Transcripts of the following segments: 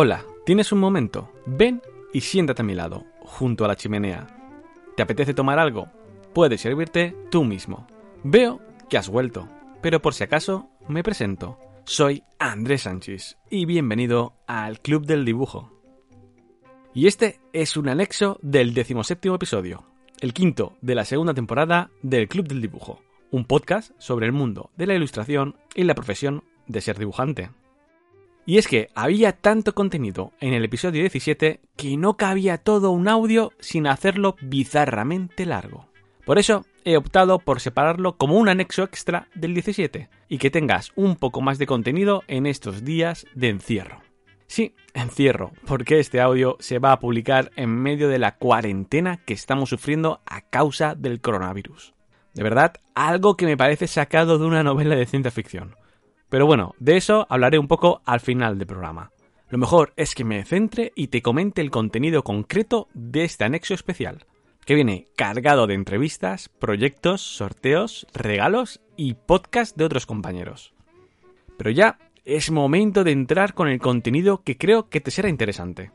Hola, ¿tienes un momento? Ven y siéntate a mi lado, junto a la chimenea. ¿Te apetece tomar algo? Puedes servirte tú mismo. Veo que has vuelto, pero por si acaso me presento. Soy Andrés Sánchez y bienvenido al Club del Dibujo. Y este es un anexo del decimoséptimo episodio, el quinto de la segunda temporada del Club del Dibujo, un podcast sobre el mundo de la ilustración y la profesión de ser dibujante. Y es que había tanto contenido en el episodio 17 que no cabía todo un audio sin hacerlo bizarramente largo. Por eso he optado por separarlo como un anexo extra del 17 y que tengas un poco más de contenido en estos días de encierro. Sí, encierro, porque este audio se va a publicar en medio de la cuarentena que estamos sufriendo a causa del coronavirus. De verdad, algo que me parece sacado de una novela de ciencia ficción. Pero bueno, de eso hablaré un poco al final del programa. Lo mejor es que me centre y te comente el contenido concreto de este anexo especial, que viene cargado de entrevistas, proyectos, sorteos, regalos y podcast de otros compañeros. Pero ya es momento de entrar con el contenido que creo que te será interesante.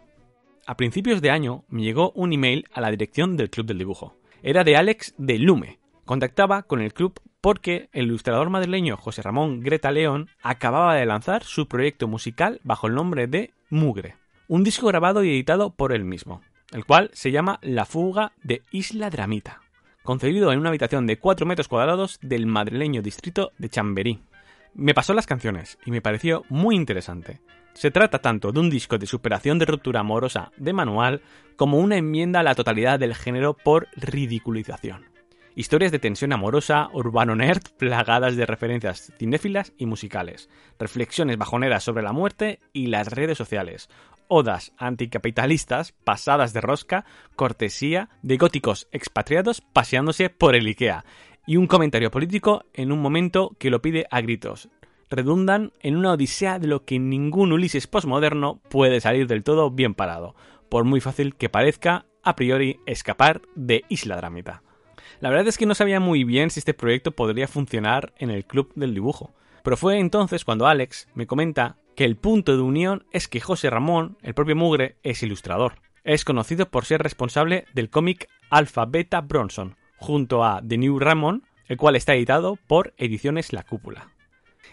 A principios de año me llegó un email a la dirección del Club del Dibujo. Era de Alex de Lume. Contactaba con el club porque el ilustrador madrileño José Ramón Greta León acababa de lanzar su proyecto musical bajo el nombre de Mugre, un disco grabado y editado por él mismo, el cual se llama La fuga de Isla Dramita, concebido en una habitación de 4 metros cuadrados del madrileño distrito de Chamberí. Me pasó las canciones y me pareció muy interesante. Se trata tanto de un disco de superación de ruptura amorosa de manual como una enmienda a la totalidad del género por ridiculización historias de tensión amorosa, urbano nerd, plagadas de referencias cinéfilas y musicales, reflexiones bajoneras sobre la muerte y las redes sociales, odas anticapitalistas pasadas de rosca, cortesía de góticos expatriados paseándose por el IKEA, y un comentario político en un momento que lo pide a gritos. Redundan en una odisea de lo que ningún Ulises postmoderno puede salir del todo bien parado, por muy fácil que parezca a priori escapar de Isla Drámita. La verdad es que no sabía muy bien si este proyecto podría funcionar en el club del dibujo, pero fue entonces cuando Alex me comenta que el punto de unión es que José Ramón, el propio Mugre, es ilustrador. Es conocido por ser responsable del cómic Alpha Beta Bronson, junto a The New Ramón, el cual está editado por Ediciones La Cúpula.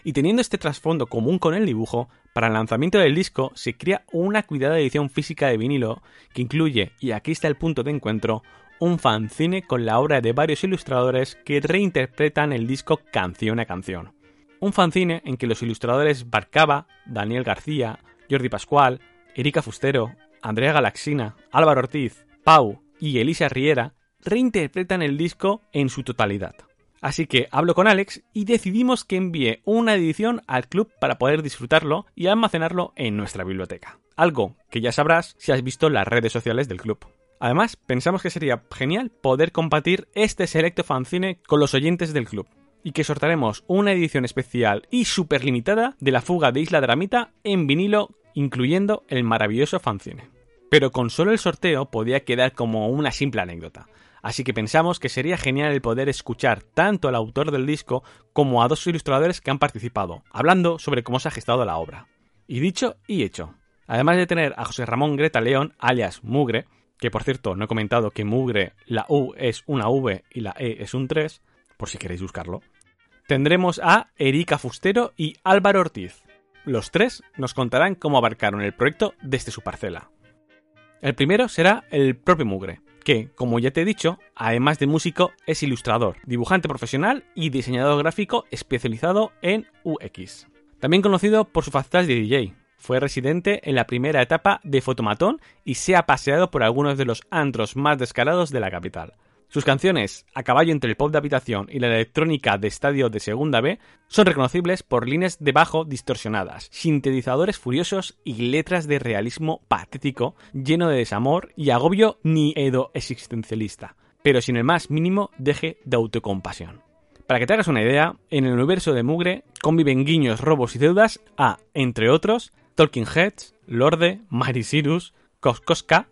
Y teniendo este trasfondo común con el dibujo, para el lanzamiento del disco se crea una cuidada edición física de vinilo que incluye, y aquí está el punto de encuentro, un fanzine con la obra de varios ilustradores que reinterpretan el disco canción a canción. Un fanzine en que los ilustradores Barcaba, Daniel García, Jordi Pascual, Erika Fustero, Andrea Galaxina, Álvaro Ortiz, Pau y Elisa Riera reinterpretan el disco en su totalidad. Así que hablo con Alex y decidimos que envíe una edición al club para poder disfrutarlo y almacenarlo en nuestra biblioteca. Algo que ya sabrás si has visto las redes sociales del club. Además, pensamos que sería genial poder compartir este selecto fanzine con los oyentes del club y que sortaremos una edición especial y súper limitada de la fuga de Isla Dramita en vinilo, incluyendo el maravilloso fanzine. Pero con solo el sorteo podía quedar como una simple anécdota, así que pensamos que sería genial el poder escuchar tanto al autor del disco como a dos ilustradores que han participado, hablando sobre cómo se ha gestado la obra. Y dicho y hecho. Además de tener a José Ramón Greta León, alias Mugre, que por cierto no he comentado que mugre la U es una V y la E es un 3, por si queréis buscarlo, tendremos a Erika Fustero y Álvaro Ortiz. Los tres nos contarán cómo abarcaron el proyecto desde su parcela. El primero será el propio Mugre, que, como ya te he dicho, además de músico, es ilustrador, dibujante profesional y diseñador gráfico especializado en UX. También conocido por su faceta de DJ, fue residente en la primera etapa de Fotomatón y se ha paseado por algunos de los antros más descarados de la capital. Sus canciones, a caballo entre el pop de habitación y la electrónica de estadio de segunda B, son reconocibles por líneas de bajo distorsionadas, sintetizadores furiosos y letras de realismo patético, lleno de desamor y agobio ni edo existencialista, pero sin el más mínimo deje de autocompasión. Para que te hagas una idea, en el universo de Mugre conviven guiños, robos y deudas a, entre otros, Talking Heads, Lorde, Mary Cyrus, Koskoska,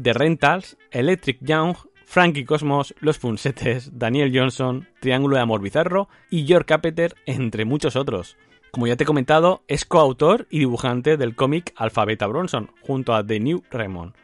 The Rentals, Electric Young, Frankie Cosmos, Los Punsetes, Daniel Johnson, Triángulo de Amor Bizarro y George Capeter, entre muchos otros. Como ya te he comentado, es coautor y dibujante del cómic Alphabeta Bronson, junto a The New Raymond.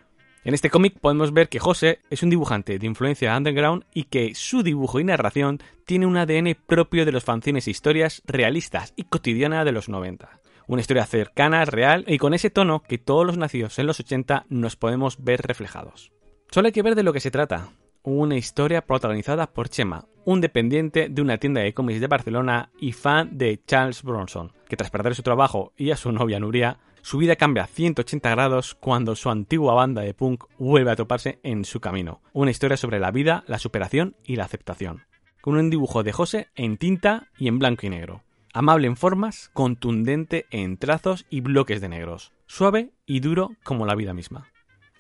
En este cómic podemos ver que José es un dibujante de influencia underground y que su dibujo y narración tiene un ADN propio de los fanzines e historias realistas y cotidiana de los 90. Una historia cercana, real y con ese tono que todos los nacidos en los 80 nos podemos ver reflejados. Solo hay que ver de lo que se trata. Una historia protagonizada por Chema, un dependiente de una tienda de cómics de Barcelona y fan de Charles Bronson, que tras perder su trabajo y a su novia Nuria, su vida cambia 180 grados cuando su antigua banda de punk vuelve a toparse en su camino. Una historia sobre la vida, la superación y la aceptación. Con un dibujo de José en tinta y en blanco y negro. Amable en formas, contundente en trazos y bloques de negros. Suave y duro como la vida misma.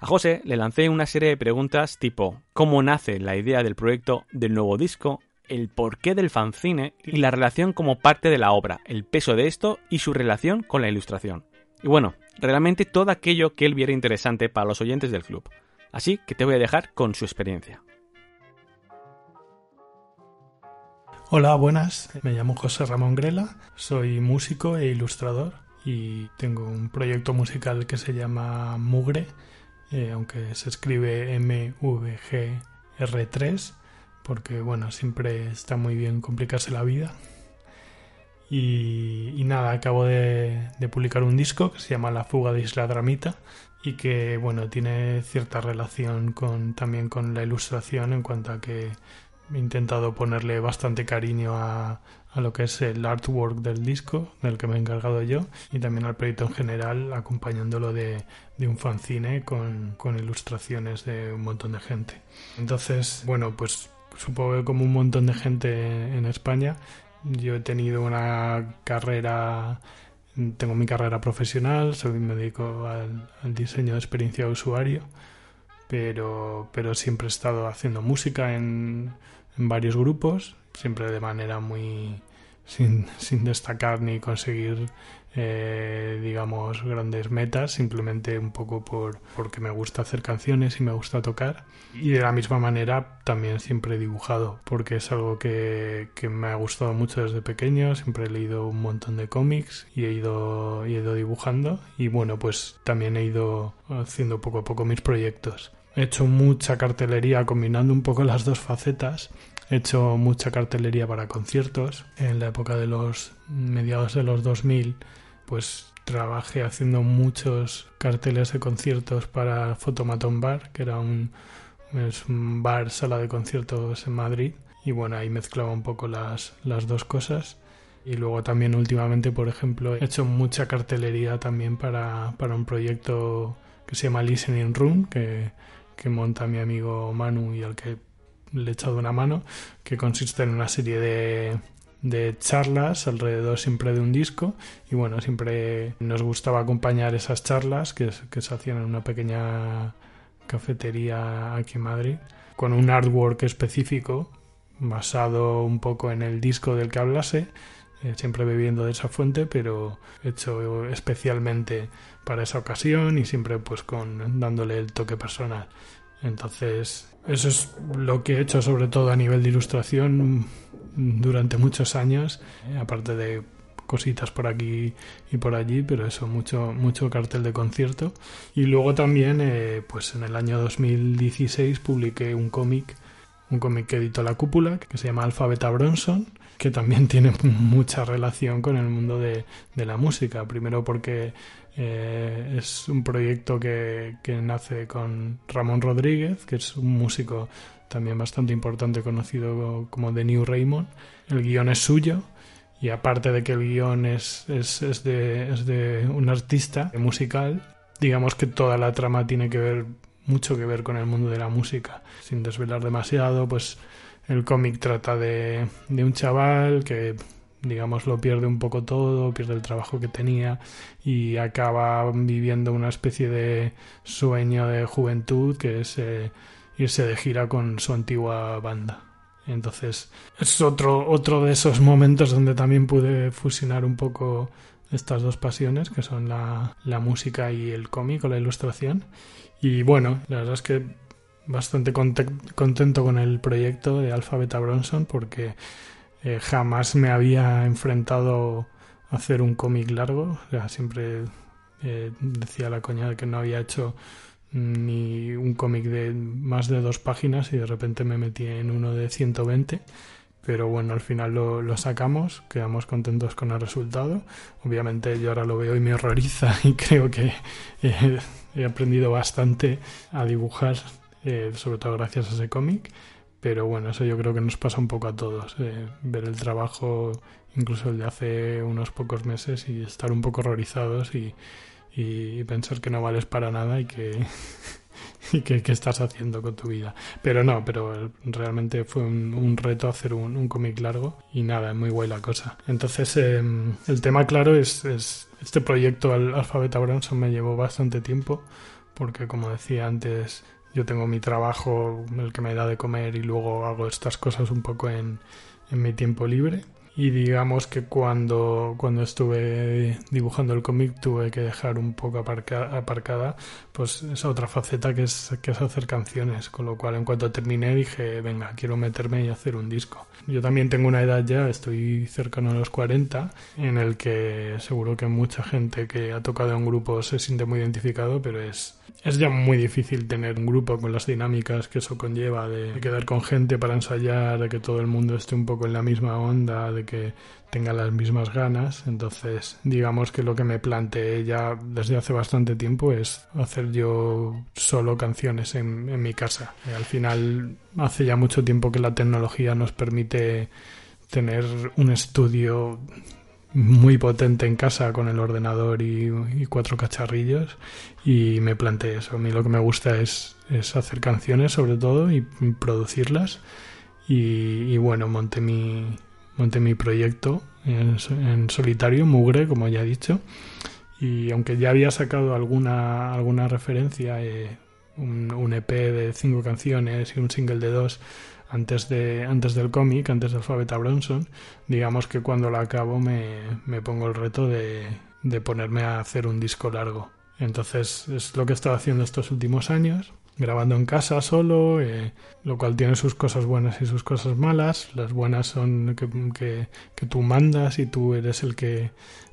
A José le lancé una serie de preguntas tipo cómo nace la idea del proyecto del nuevo disco, el porqué del fanzine y la relación como parte de la obra, el peso de esto y su relación con la ilustración. Y bueno, realmente todo aquello que él viera interesante para los oyentes del club. Así que te voy a dejar con su experiencia. Hola, buenas. Me llamo José Ramón Grela, soy músico e ilustrador y tengo un proyecto musical que se llama Mugre, eh, aunque se escribe MVGR3, porque bueno, siempre está muy bien complicarse la vida. Y, nada, acabo de, publicar un disco que se llama La fuga de Isla Dramita y que bueno, tiene cierta relación con, también con la ilustración en cuanto a que he intentado ponerle bastante cariño a, a lo que es el artwork del disco, del que me he encargado yo, y también al proyecto en general, acompañándolo de, de un fanzine con, con, ilustraciones de un montón de gente. Entonces, bueno, pues supongo que como un montón de gente en España, yo he tenido una carrera, tengo mi carrera profesional, soy, me dedico al, diseño de experiencia de usuario, pero, pero siempre he estado haciendo música en, varios grupos, siempre de manera muy sin, sin destacar ni conseguir eh, digamos, grandes metas, simplemente un poco por, porque me gusta hacer canciones y me gusta tocar. Y de la misma manera también siempre he dibujado, porque es algo que, que me ha gustado mucho desde pequeño, siempre he leído un montón de cómics y he ido, he ido dibujando. Y bueno, pues también he ido haciendo poco a poco mis proyectos. He hecho mucha cartelería combinando un poco las dos facetas. He hecho mucha cartelería para conciertos. En la época de los mediados de los 2000 pues trabajé haciendo muchos carteles de conciertos para Fotomaton Bar, que era un, un bar, sala de conciertos en Madrid. Y bueno, ahí mezclaba un poco las, las dos cosas. Y luego también últimamente, por ejemplo, he hecho mucha cartelería también para, para un proyecto que se llama Listening Room, que, que monta mi amigo Manu y al que le he echado una mano, que consiste en una serie de, de charlas alrededor siempre de un disco. Y bueno, siempre nos gustaba acompañar esas charlas que, se hacían en una pequeña cafetería aquí en Madrid con un artwork específico basado un poco en el disco del que hablase eh, siempre bebiendo de esa fuente pero hecho especialmente para esa ocasión y siempre pues con dándole el toque personal entonces eso es lo que he hecho sobre todo a nivel de ilustración durante muchos años, eh, aparte de cositas por aquí y por allí, pero eso, mucho, mucho cartel de concierto. Y luego también, eh, pues en el año 2016 publiqué un cómic, un cómic que editó La Cúpula, que se llama Alphabeta Bronson, que también tiene mucha relación con el mundo de, la música. Primero porque eh, es un proyecto que, que, nace con Ramón Rodríguez, que es un músico también bastante importante conocido como The New Raymond. El guion es suyo y aparte de que el guion es, es, es, de, es de un artista musical, digamos que toda la trama tiene que ver mucho que ver con el mundo de la música. Sin desvelar demasiado, pues el cómic trata de, de un chaval que digamos, lo pierde un poco todo, pierde el trabajo que tenía y acaba viviendo una especie de sueño de juventud que es eh, irse de gira con su antigua banda. Entonces es otro, otro de esos momentos donde también pude fusionar un poco estas dos pasiones, que son la, la música y el cómic o la ilustración. Y bueno, la verdad es que bastante contento con el proyecto de Alpha Beta Bronson porque eh, jamás me había enfrentado a hacer un cómic largo. siempre eh, decía la coña de que no había hecho ni un cómic de más de dos páginas y de repente me metí en uno de 120 pero bueno, al final lo, sacamos, quedamos contentos con el resultado. Obviamente yo ahora lo veo y me horroriza y creo que he aprendido bastante a dibujar, eh, sobre todo gracias a ese cómic. Pero bueno, eso yo creo que nos pasa un poco a todos, eh, ver el trabajo, incluso el de hace unos pocos meses y estar un poco horrorizados y, y pensar que no vales para nada y que y qué, estás haciendo con tu vida. Pero no, pero realmente fue un, reto hacer un, cómic largo y nada, es muy guay la cosa. Entonces, em, el tema claro es, este proyecto al Alphabeta Bronson me llevó bastante tiempo porque como decía antes, yo tengo mi trabajo, el que me da de comer y luego hago estas cosas un poco en, en mi tiempo libre y digamos que cuando, cuando estuve dibujando el cómic tuve que dejar un poco aparcada pues esa otra faceta que es, que es hacer canciones, con lo cual en cuanto terminé dije, venga, quiero meterme y hacer un disco. Yo también tengo una edad ya, estoy cercano a los 40, en el que seguro que mucha gente que ha tocado en grupo se siente muy identificado, pero es, es ya muy difícil tener un grupo con las dinámicas que eso conlleva, de quedar con gente para ensayar, de que todo el mundo esté un poco en la misma onda, de que tenga las mismas ganas. Entonces, digamos que lo que me planteé ya desde hace bastante tiempo es hacer yo solo canciones en, mi casa. al final, hace ya mucho tiempo que la tecnología nos permite tener un estudio muy potente en casa con el ordenador y, cuatro cacharrillos y me planteé eso. A mí lo que me gusta es, es hacer canciones sobre todo y producirlas y, bueno, monté mi, monté mi proyecto en, solitario, Mugre, como ya he dicho. Y aunque ya había sacado alguna, alguna referencia, eh, un, un, EP de cinco canciones y un single de dos antes, de, antes del cómic, antes de Alphabeta Bronson, digamos que cuando la acabo me, me pongo el reto de, de ponerme a hacer un disco largo. Entonces es lo que he estado haciendo estos últimos años grabando en casa solo, eh, lo cual tiene sus cosas buenas y sus cosas malas. Las buenas son que, que, tú mandas y tú eres el que,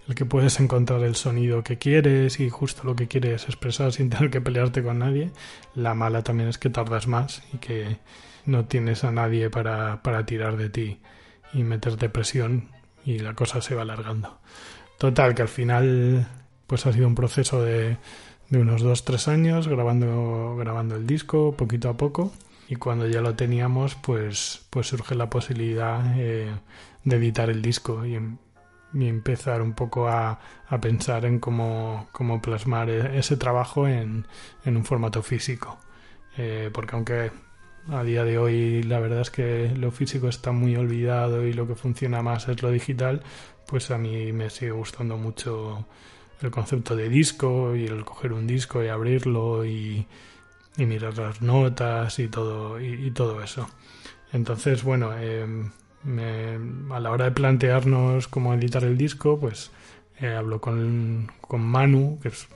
el que puedes encontrar el sonido que quieres y justo lo que quieres expresar sin tener que pelearte con nadie. La mala también es que tardas más y que no tienes a nadie para, para tirar de ti y meterte presión y la cosa se va alargando. Total, que al final pues ha sido un proceso de de unos 2-3 años grabando, grabando el disco poquito a poco y cuando ya lo teníamos pues, pues surge la posibilidad eh, de editar el disco y, em, y empezar un poco a, a pensar en cómo, cómo, plasmar e, ese trabajo en, en un formato físico. Eh, porque aunque a día de hoy la verdad es que lo físico está muy olvidado y lo que funciona más es lo digital, pues a mí me sigue gustando mucho el concepto de disco y el coger un disco y abrirlo y, mirar las notas y todo, y, todo eso. Entonces, bueno, em, a la hora de plantearnos cómo editar el disco, pues eh, hablo con, con Manu, que es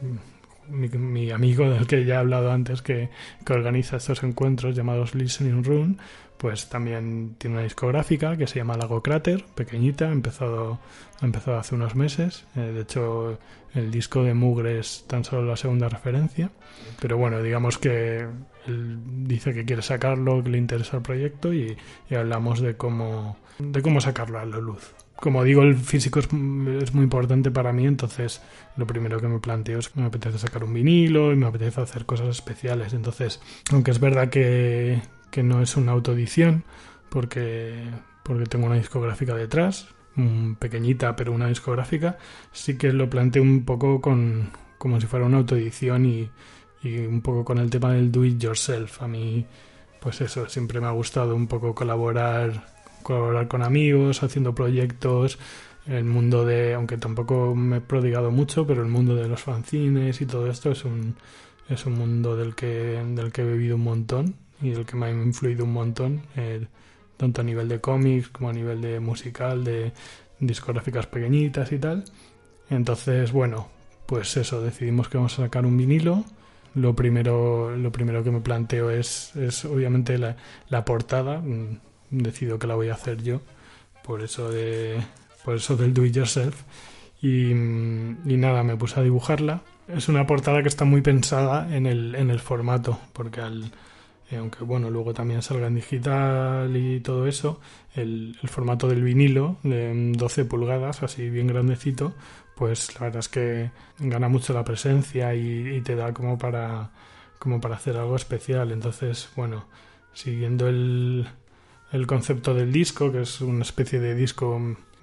mi, amigo del que ya he hablado antes, que, que organiza estos encuentros llamados Listening Room, pues también tiene una discográfica que se llama Lago Crater, pequeñita, empezado, empezado hace unos meses. Eh, de hecho, el disco de Mugre es tan solo la segunda referencia. Pero bueno, digamos que dice que quiere sacarlo, que le interesa el proyecto y, hablamos de cómo, de cómo sacarlo a la luz. Como digo, el físico es, es, muy importante para mí, entonces lo primero que me planteo es que me apetece sacar un vinilo y me apetece hacer cosas especiales. Entonces, aunque es verdad que, que no es una autoedición, porque, porque tengo una discográfica detrás, pequeñita, pero una discográfica, sí que lo planteo un poco con, como si fuera una autoedición y, un poco con el tema del do it yourself. A mí, pues eso, siempre me ha gustado un poco colaborar, colaborar con amigos, haciendo proyectos, el mundo de, aunque tampoco me he prodigado mucho, pero el mundo de los fanzines y todo esto es un, es un mundo del que, del que he vivido un montón y el que me ha influido un montón, tanto a nivel de cómics como a nivel de musical, de discográficas pequeñitas y tal. Entonces, bueno, pues eso, decidimos que vamos a sacar un vinilo lo primero, lo primero que me planteo es, es obviamente la, la portada. Mm, decido que la voy a hacer yo, por eso, de, por eso del do it yourself. Y, mm, y nada, me puse a dibujarla. Es una portada que está muy pensada en el, en el formato, porque al, eh, aunque bueno, luego también salga en digital y todo eso, el, formato del vinilo de 12 pulgadas, así bien grandecito, pues la verdad es que gana mucho la presencia y, y te da como para, como para hacer algo especial. Entonces, bueno, siguiendo el, el concepto del disco, que es una especie de disco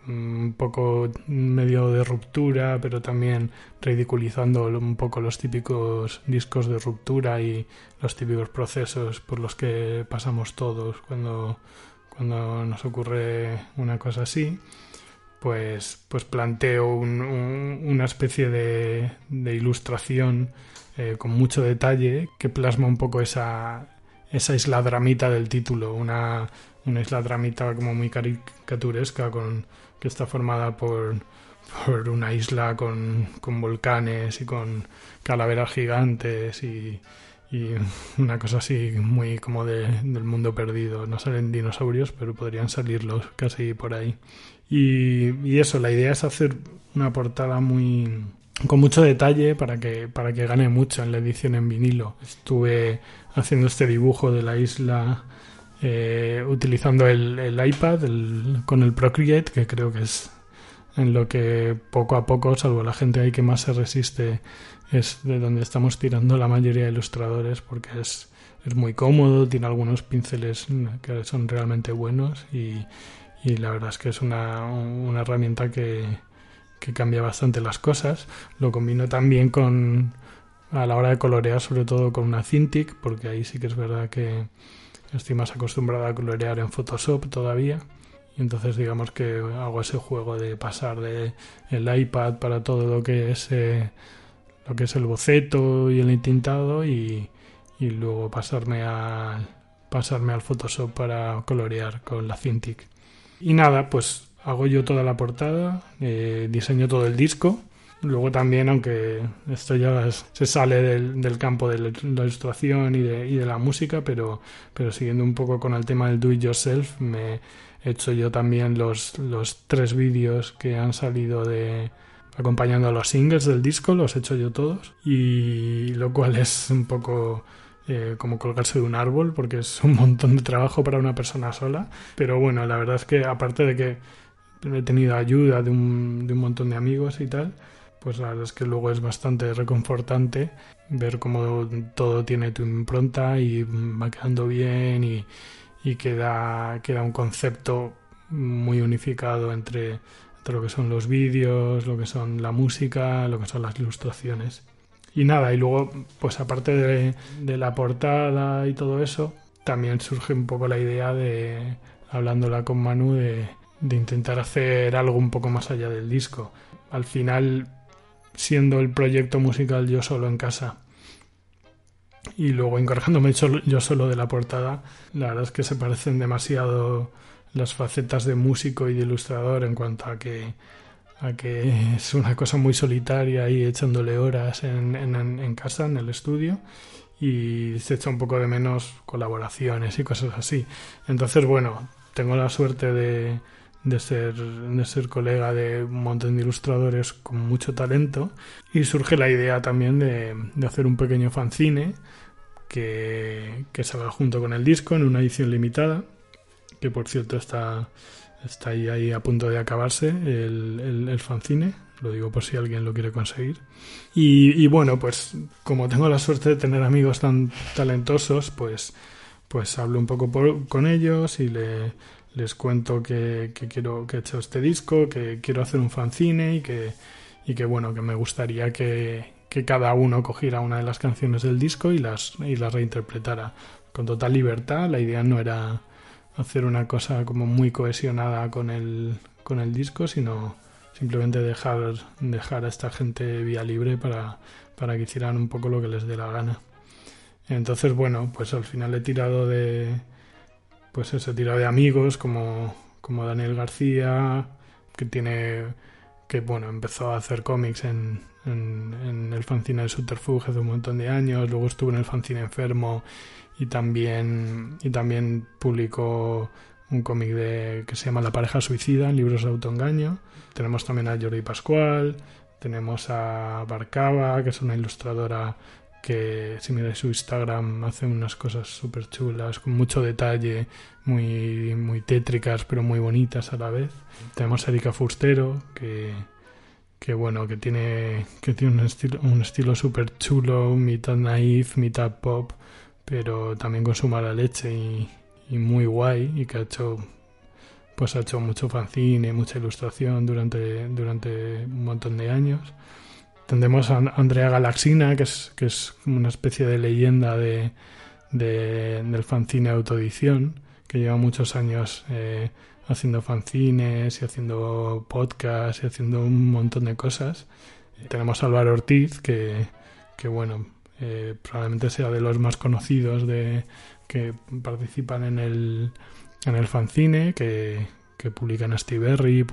un poco medio de ruptura, pero también ridiculizando un poco los típicos discos de ruptura y los típicos procesos por los que pasamos todos cuando, cuando nos ocurre una cosa así. Pues, pues planteo un, una especie de, de ilustración eh, con mucho detalle que plasma un poco esa, esa isla dramita del título, una, una isla dramita como muy caricaturesca con, que está formada por, por una isla con, con, volcanes y con calaveras gigantes y, y una cosa así muy como de, del mundo perdido. No salen dinosaurios, pero podrían salirlos casi por ahí. Y, y, eso, la idea es hacer una portada muy con mucho detalle para que para que gane mucho en la edición en vinilo. Estuve haciendo este dibujo de la isla eh, utilizando el, iPad con el Procreate, que creo que es en lo que poco a poco, salvo la gente ahí que más se resiste, es de donde estamos tirando la mayoría de ilustradores, porque es, es muy cómodo, tiene algunos pinceles que son realmente buenos y, y la verdad es que es una, una herramienta que, que cambia bastante las cosas. Lo combino también con a la hora de colorear, sobre todo con una Cintiq, porque ahí sí que es verdad que Estoy más acostumbrado a colorear en Photoshop todavía. Y entonces digamos que hago ese juego de pasar de el iPad para todo lo que es eh, lo que es el boceto y el intintado y, y luego pasarme pasarme al Photoshop para colorear con la Cintiq. Y nada, pues hago yo toda la portada, eh, diseño todo el disco Luego también, aunque esto ya se sale del, campo de la ilustración y de, y de, la música, pero, pero siguiendo un poco con el tema del do it yourself, me he hecho yo también los, los tres vídeos que han salido de acompañando a los singles del disco, los he hecho yo todos, y lo cual es un poco eh, como colgarse de un árbol, porque es un montón de trabajo para una persona sola, pero bueno, la verdad es que aparte de que he tenido ayuda de un, de un montón de amigos y tal, pues la verdad es que luego es bastante reconfortante ver cómo todo tiene tu impronta y va quedando bien y, y queda, queda un concepto muy unificado entre, lo que son los vídeos, lo que son la música, lo que son las ilustraciones. Y nada, y luego, pues aparte de, de la portada y todo eso, también surge un poco la idea de, hablándola con Manu, de, de intentar hacer algo un poco más allá del disco. Al final siendo el proyecto musical yo solo en casa y luego encargándome yo solo de la portada, la verdad es que se parecen demasiado las facetas de músico y de ilustrador en cuanto a que a que es una cosa muy solitaria y echándole horas en, en, en casa, en el estudio, y se echa un poco de menos colaboraciones y cosas así. Entonces, bueno, tengo la suerte de, de ser, de ser colega de un montón de ilustradores con mucho talento y surge la idea también de, de hacer un pequeño fanzine que, que, salga junto con el disco en una edición limitada que por cierto está, está ahí, ahí a punto de acabarse el, el, fanzine lo digo por si alguien lo quiere conseguir. Y, y, bueno, pues como tengo la suerte de tener amigos tan talentosos, pues, pues hablo un poco con ellos y le, les cuento que, quiero que he hecho este disco, que quiero hacer un fanzine y que, bueno, que me gustaría que, cada uno cogiera una de las canciones del disco y las, reinterpretara con total libertad. La idea no era hacer una cosa como muy cohesionada con el, con el disco, sino simplemente dejar, dejar a esta gente vía libre para, para que hicieran un poco lo que les dé la gana. Entonces, bueno, pues al final he tirado de, pues ese tiro de amigos como, como Daniel García, que tiene que bueno, empezó a hacer cómics en, en, el fanzine de Subterfuge hace un montón de años, luego estuvo en el fanzine Enfermo y también, y también publicó un cómic de, que se llama La pareja suicida, libros de autoengaño. Tenemos también a Jordi Pascual, tenemos a Barcava, que es una ilustradora que si miráis su Instagram hace unas cosas súper chulas, con mucho detalle, muy, muy tétricas, pero muy bonitas a la vez. Tenemos a Erika Fustero, que, que bueno, que tiene, que tiene un estilo, un estilo súper chulo, mitad naif, mitad pop, pero también con su mala leche y, muy guay, y que ha hecho pues ha hecho mucho fanzine, mucha ilustración durante, durante un montón de años. Tendremos a Andrea Galaxina, que es, que es una especie de leyenda de, del fanzine autoedición, que lleva muchos años eh, haciendo fanzines y haciendo podcasts y haciendo un montón de cosas. Tenemos a Álvaro Ortiz, que, que bueno, eh, probablemente sea de los más conocidos de que participan en el, en el fanzine, que, que publica en Astiberri,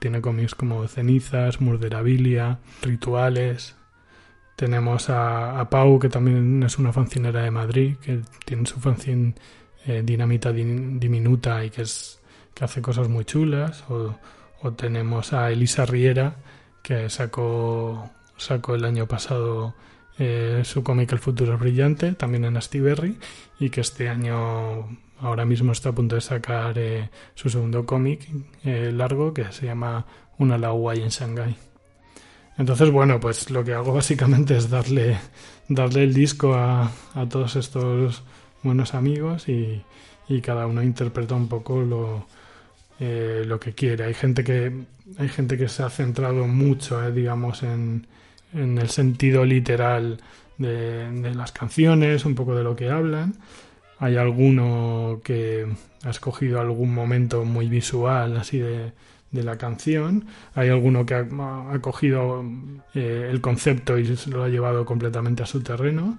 tiene cómics como Cenizas, Murderabilia, Rituales. Tenemos a, Pau, que también es una fancinera de Madrid, que tiene su fanzine eh, Dinamita Diminuta y que, es, que hace cosas muy chulas. O, tenemos a Elisa Riera, que sacó, sacó el año pasado eh, su cómic El futuro es brillante, también en Astiberri, y que este año ahora mismo está a punto de sacar eh, su segundo cómic eh, largo que se llama Una Laguay en Shanghái. Entonces, bueno, pues lo que hago básicamente es darle, darle el disco a, a todos estos buenos amigos y, y, cada uno interpreta un poco lo, eh, lo que quiere. Hay gente que, hay gente que se ha centrado mucho, digamos, en, en el sentido literal de, de las canciones, un poco de lo que hablan hay alguno que ha escogido algún momento muy visual así de, la canción. Hay alguno que ha, cogido eh, el concepto y lo ha llevado completamente a su terreno.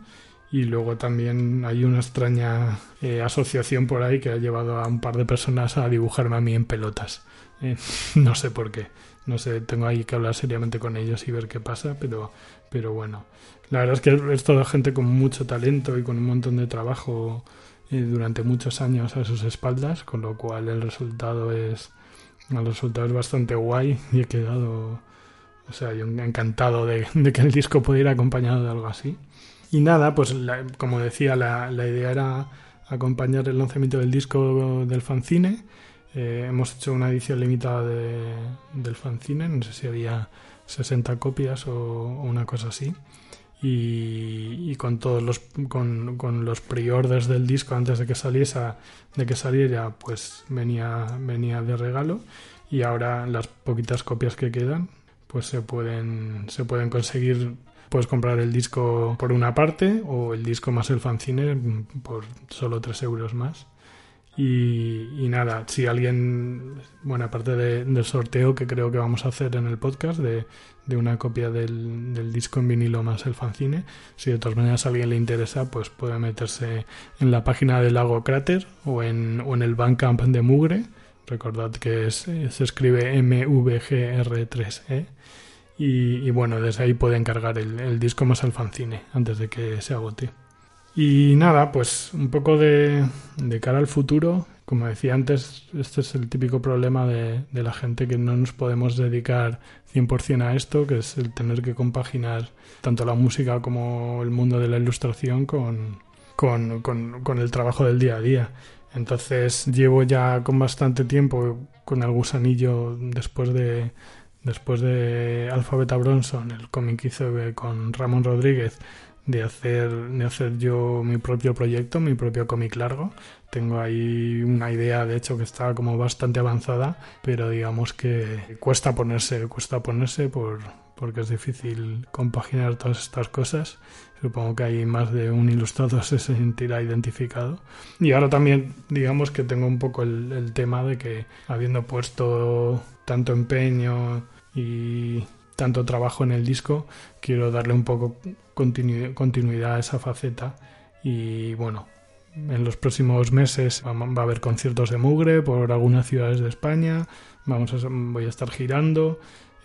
Y luego también hay una extraña eh, asociación por ahí que ha llevado a un par de personas a dibujarme a mí en pelotas. Eh, no sé por qué. No sé, tengo ahí que hablar seriamente con ellos y ver qué pasa, pero, pero bueno. La verdad es que es toda gente con mucho talento y con un montón de trabajo durante muchos años a sus espaldas, con lo cual el resultado es el resultado es bastante guay y he quedado, o sea, yo encantado de, que el disco pudiera ir acompañado de algo así. Y nada, pues como decía, la, la, idea era acompañar el lanzamiento del disco del fanzine. Eh, hemos hecho una edición limitada de, del fanzine, no sé si había 60 copias o una cosa así y, con todos los con, con los pre-orders del disco antes de que saliese de que saliera pues venía venía de regalo. Y ahora las poquitas copias que quedan pues se pueden se pueden conseguir. Puedes comprar el disco por una parte o el disco más el fanzine por solo 3 euros más. Y, nada, si alguien, bueno, aparte del sorteo que creo que vamos a hacer en el podcast de, una copia del, disco en vinilo más el fanzine, si de todas maneras a alguien le interesa, pues puede meterse en la página del Lago Cráter o en, o en el Bandcamp de Mugre. Recordad que se escribe MVGR3E. Y, bueno, desde ahí puede encargar el, disco más el fanzine antes de que se agote. Y nada, pues un poco de, cara al futuro. Como decía antes, este es el típico problema de, la gente que no nos podemos dedicar 100% a esto, que es el tener que compaginar tanto la música como el mundo de la ilustración con, con, con, el trabajo del día a día. Entonces llevo ya con bastante tiempo con el gusanillo después de después de Alphabeta Bronson, el cómic que hice con Ramón Rodríguez, de hacer, de hacer yo mi propio proyecto, mi propio cómic largo. Tengo ahí una idea, de hecho, que está como bastante avanzada, pero digamos que cuesta ponerse, cuesta ponerse por, porque es difícil compaginar todas estas cosas. Supongo que hay más de un ilustrado se sentirá identificado. Y ahora también, digamos que tengo un poco el, el tema de que habiendo puesto tanto empeño y tanto trabajo en el disco, quiero darle un poco continuidad a esa faceta. Y bueno, en los próximos meses va a haber conciertos de mugre por algunas ciudades de España, vamos a, voy a estar girando,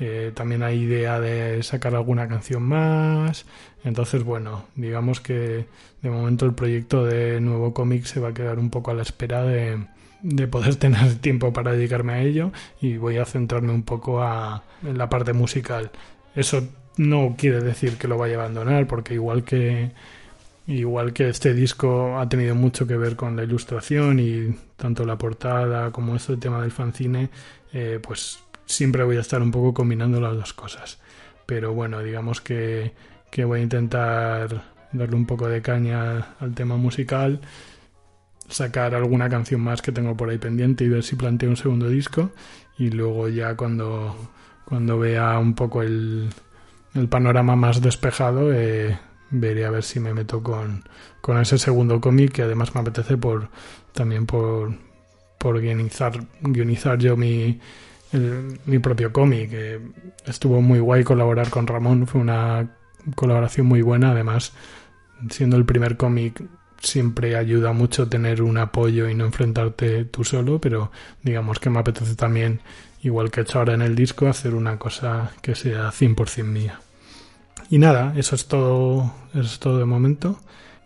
Eh, también hay idea de sacar alguna canción más. Entonces, bueno, digamos que de momento el proyecto de nuevo cómic se va a quedar un poco a la espera de, de poder tener tiempo para dedicarme a ello y voy a centrarme un poco a, en la parte musical. Eso no quiere decir que lo vaya a abandonar, porque igual que igual que este disco ha tenido mucho que ver con la ilustración y tanto la portada como este tema del fanzine, eh, pues siempre voy a estar un poco combinando las dos cosas. Pero bueno, digamos que, que voy a intentar darle un poco de caña al tema musical sacar alguna canción más que tengo por ahí pendiente y ver si planteo un segundo disco y luego ya cuando, cuando vea un poco el, el panorama más despejado eh, veré a ver si me meto con, con ese segundo cómic que además me apetece por también por, por guionizar, guionizar yo mi, mi propio cómic. estuvo muy guay colaborar con Ramón, fue una colaboración muy buena, además siendo el primer cómic siempre ayuda mucho tener un apoyo y no enfrentarte tú solo, pero digamos que me apetece también, igual que he hecho ahora en el disco, hacer una cosa que sea 100% mía. Y nada, eso es todo, es todo de momento.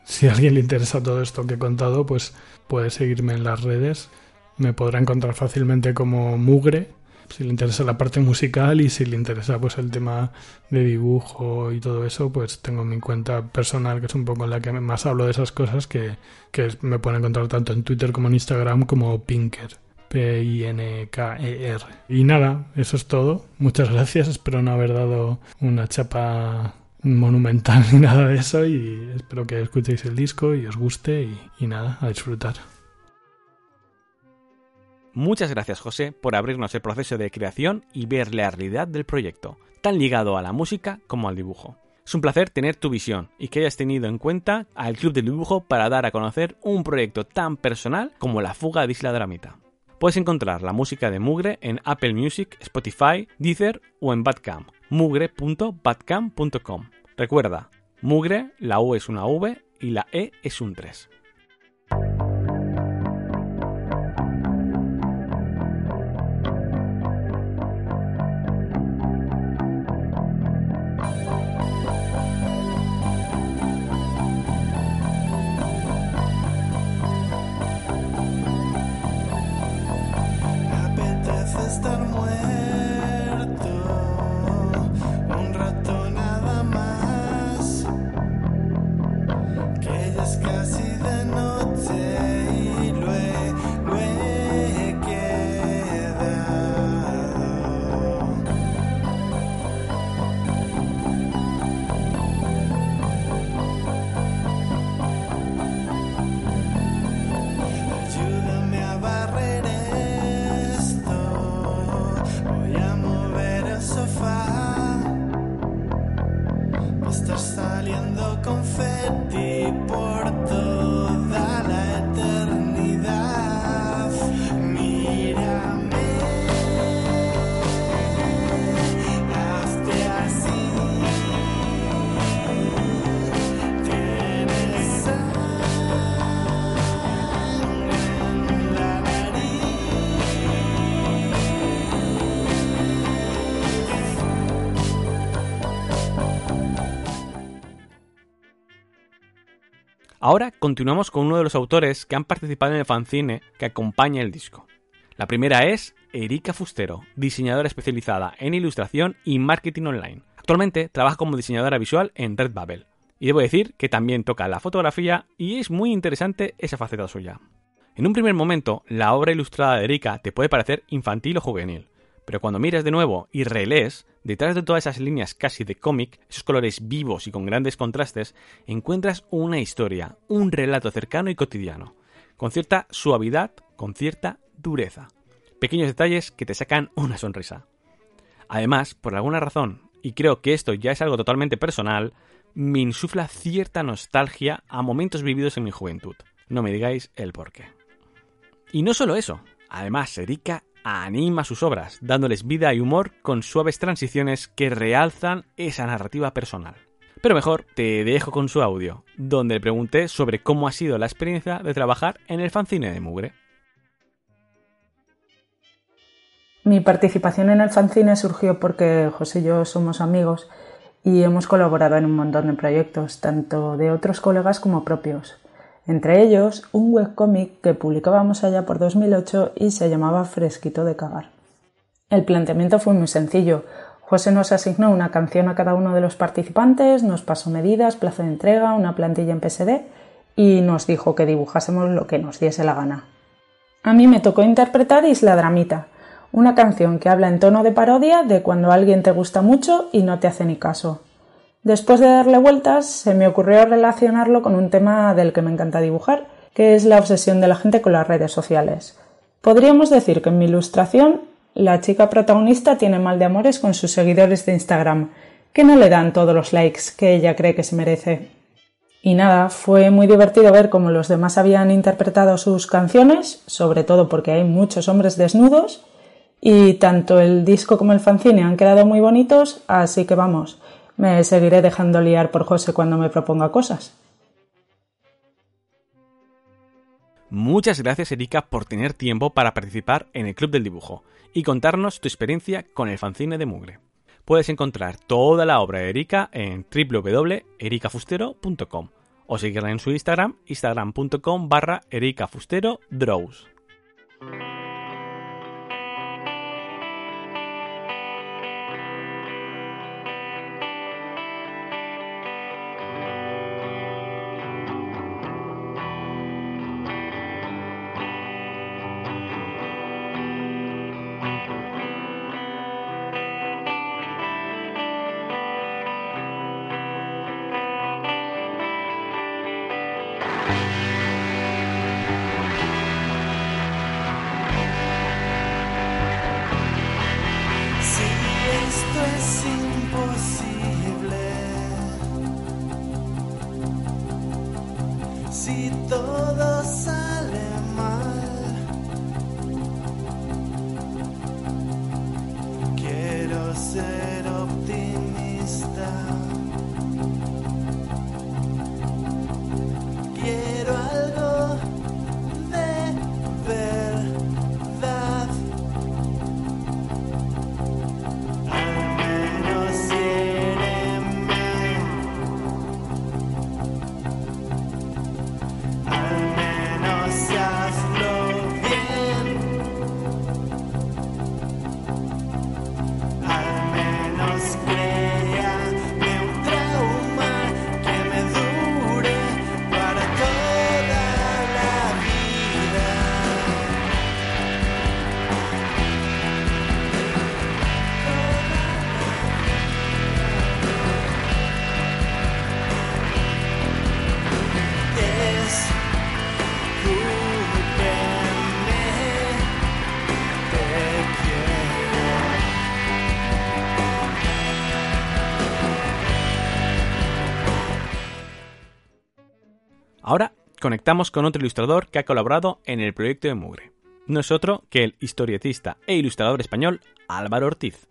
Si a alguien le interesa todo esto que he contado, pues puede seguirme en las redes. Me podrá encontrar fácilmente como Mugre si le interesa la parte musical y si le interesa pues el tema de dibujo y todo eso, pues tengo mi cuenta personal que es un poco en la que más hablo de esas cosas que, que me pueden encontrar tanto en Twitter como en Instagram como Pinker. P-I-N-K-E-R. Y nada, eso es todo. Muchas gracias. Espero no haber dado una chapa monumental ni nada de eso. Y espero que escuchéis el disco y os guste. Y, y nada, a disfrutar. Muchas gracias José por abrirnos el proceso de creación y ver la realidad del proyecto, tan ligado a la música como al dibujo. Es un placer tener tu visión y que hayas tenido en cuenta al Club del Dibujo para dar a conocer un proyecto tan personal como La Fuga de Isla Dramita. Puedes encontrar la música de Mugre en Apple Music, Spotify, Deezer o en Badcamp, mugre.badcamp.com. Recuerda, Mugre, la U es una V y la E es un 3. Ahora continuamos con uno de los autores que han participado en el fanzine que acompaña el disco. La primera es Erika Fustero, diseñadora especializada en ilustración y marketing online. Actualmente trabaja como diseñadora visual en Redbubble. Y debo decir que también toca la fotografía y es muy interesante esa faceta suya. En un primer momento, la obra ilustrada de Erika te puede parecer infantil o juvenil, pero cuando miras de nuevo y relees, detrás de todas esas líneas casi de cómic, esos colores vivos y con grandes contrastes, encuentras una historia, un relato cercano y cotidiano, con cierta suavidad, con cierta dureza. Pequeños detalles que te sacan una sonrisa. Además, por alguna razón, y creo que esto ya es algo totalmente personal, me insufla cierta nostalgia a momentos vividos en mi juventud. No me digáis el por qué. Y no solo eso, además Erika anima sus obras, dándoles vida y humor con suaves transiciones que realzan esa narrativa personal. Pero mejor te dejo con su audio, donde le pregunté sobre cómo ha sido la experiencia de trabajar en el fanzine de Mugre. Mi participación en el fanzine surgió porque José y yo somos amigos y hemos colaborado en un montón de proyectos, tanto de otros colegas como propios. Entre ellos, un webcómic que publicábamos allá por 2008 y se llamaba Fresquito de Cagar. El planteamiento fue muy sencillo. José nos asignó una canción a cada uno de los participantes, nos pasó medidas, plazo de entrega, una plantilla en PSD y nos dijo que dibujásemos lo que nos diese la gana. A mí me tocó interpretar Isla Dramita, una canción que habla en tono de parodia de cuando alguien te gusta mucho y no te hace ni caso. Después de darle vueltas, se me ocurrió relacionarlo con un tema del que me encanta dibujar, que es la obsesión de la gente con las redes sociales. Podríamos decir que en mi ilustración, la chica protagonista tiene mal de amores con sus seguidores de Instagram, que no le dan todos los likes que ella cree que se merece. Y nada, fue muy divertido ver cómo los demás habían interpretado sus canciones, sobre todo porque hay muchos hombres desnudos, y tanto el disco como el fanzine han quedado muy bonitos, así que vamos, me seguiré dejando liar por José cuando me proponga cosas. Muchas gracias Erika por tener tiempo para participar en el Club del Dibujo y contarnos tu experiencia con el fanzine de Mugre. Puedes encontrar toda la obra de Erika en www.ericafustero.com o seguirla en su Instagram, instagram.com barra conectamos con otro ilustrador que ha colaborado en el proyecto de Mugre. No es otro que el historietista e ilustrador español Álvaro Ortiz,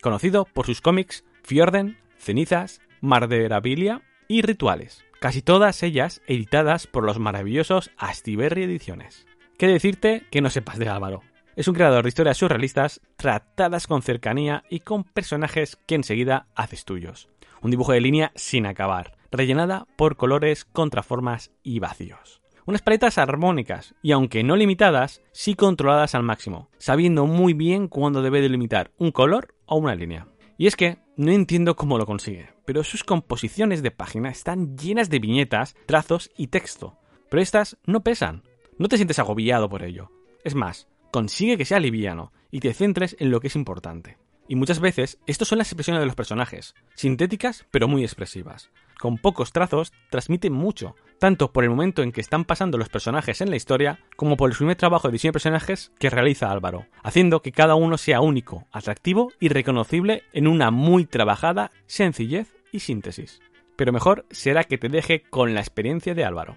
conocido por sus cómics Fiorden, Cenizas, Marderabilia y Rituales, casi todas ellas editadas por los maravillosos Astiberri Ediciones. ¿Qué decirte que no sepas de Álvaro? Es un creador de historias surrealistas tratadas con cercanía y con personajes que enseguida haces tuyos. Un dibujo de línea sin acabar, rellenada por colores, contraformas y vacíos. Unas paletas armónicas y aunque no limitadas, sí controladas al máximo, sabiendo muy bien cuándo debe delimitar un color o una línea. Y es que no entiendo cómo lo consigue, pero sus composiciones de página están llenas de viñetas, trazos y texto. Pero estas no pesan, no te sientes agobiado por ello. Es más, consigue que sea liviano y te centres en lo que es importante. Y muchas veces, estas son las expresiones de los personajes, sintéticas pero muy expresivas con pocos trazos, transmite mucho, tanto por el momento en que están pasando los personajes en la historia, como por el primer trabajo de diseño de personajes que realiza Álvaro, haciendo que cada uno sea único, atractivo y reconocible en una muy trabajada sencillez y síntesis. Pero mejor será que te deje con la experiencia de Álvaro.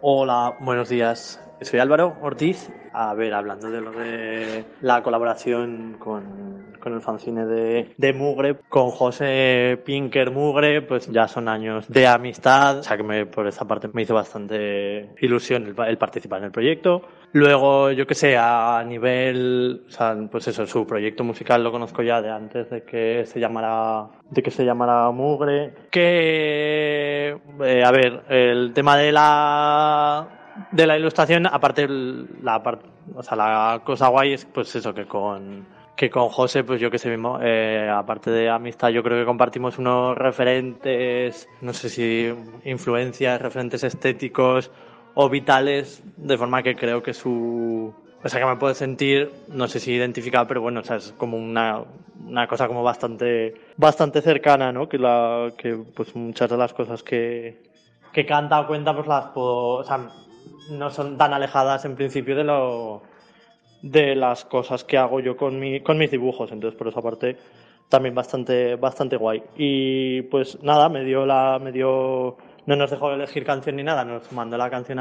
Hola, buenos días. Soy Álvaro Ortiz. A ver, hablando de lo de la colaboración con, con el fanzine de, de Mugre, con José Pinker Mugre, pues ya son años de amistad, o sea que me, por esa parte me hizo bastante ilusión el, el participar en el proyecto. Luego, yo que sé, a nivel, o sea, pues eso, su proyecto musical lo conozco ya de antes de que se llamara, de que se llamara Mugre. Que, eh, a ver, el tema de la, de la ilustración, aparte, la cosa guay es, pues eso, que con, que con José, pues yo que sé mismo, eh, aparte de amistad, yo creo que compartimos unos referentes, no sé si influencias, referentes estéticos, o vitales, de forma que creo que su... O sea, que me puedo sentir, no sé si identificado, pero bueno, o sea, es como una, una cosa como bastante, bastante cercana, ¿no? Que, la, que pues muchas de las cosas que, que canta o cuenta, pues las puedo, no son tan alejadas en principio de lo, de las cosas que hago yo con, mi, con mis dibujos. Entonces, por esa parte, también bastante, bastante guay. Y pues nada, me dio la, me dio no nos dejó elegir canción ni nada, nos mandó la canción